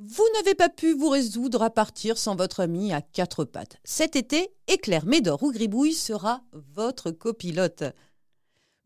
Vous n'avez pas pu vous résoudre à partir sans votre ami à quatre pattes. Cet été, Éclair, Médor ou Gribouille sera votre copilote.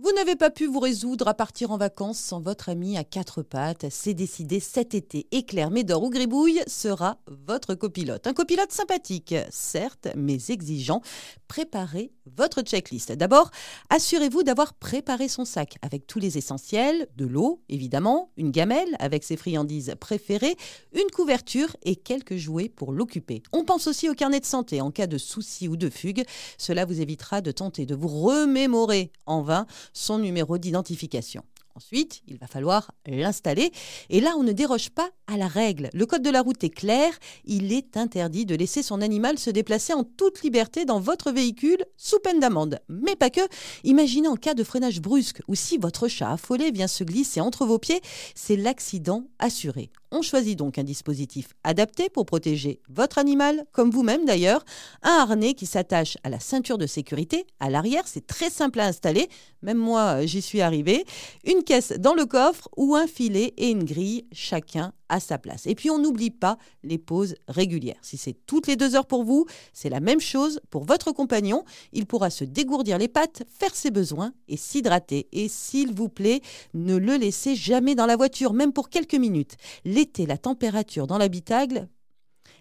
Vous n'avez pas pu vous résoudre à partir en vacances sans votre ami à quatre pattes. C'est décidé cet été. Éclair, Médor ou Gribouille sera votre copilote. Un copilote sympathique, certes, mais exigeant. Préparez votre checklist. D'abord, assurez-vous d'avoir préparé son sac avec tous les essentiels, de l'eau, évidemment, une gamelle avec ses friandises préférées, une couverture et quelques jouets pour l'occuper. On pense aussi au carnet de santé en cas de soucis ou de fugue. Cela vous évitera de tenter de vous remémorer en vain son numéro d'identification. Ensuite, il va falloir l'installer. Et là, on ne déroge pas à la règle. Le code de la route est clair. Il est interdit de laisser son animal se déplacer en toute liberté dans votre véhicule sous peine d'amende. Mais pas que. Imaginez en cas de freinage brusque ou si votre chat affolé vient se glisser entre vos pieds, c'est l'accident assuré. On choisit donc un dispositif adapté pour protéger votre animal, comme vous-même d'ailleurs. Un harnais qui s'attache à la ceinture de sécurité à l'arrière, c'est très simple à installer. Même moi, j'y suis arrivé. Une caisse dans le coffre ou un filet et une grille, chacun à sa place. Et puis on n'oublie pas les pauses régulières. Si c'est toutes les deux heures pour vous, c'est la même chose pour votre compagnon. Il pourra se dégourdir les pattes, faire ses besoins et s'hydrater. Et s'il vous plaît, ne le laissez jamais dans la voiture, même pour quelques minutes. L'été, la température dans l'habitacle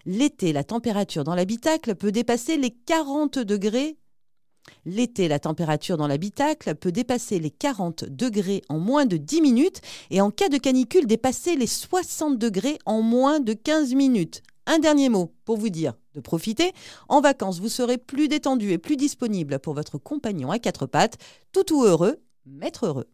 L'été, la température dans l'habitacle peut dépasser les 40 degrés L'été, la température dans l'habitacle peut dépasser les 40 degrés en moins de 10 minutes et en cas de canicule dépasser les 60 degrés en moins de 15 minutes. Un dernier mot pour vous dire de profiter. En vacances, vous serez plus détendu et plus disponible pour votre compagnon à quatre pattes, tout ou heureux, maître heureux.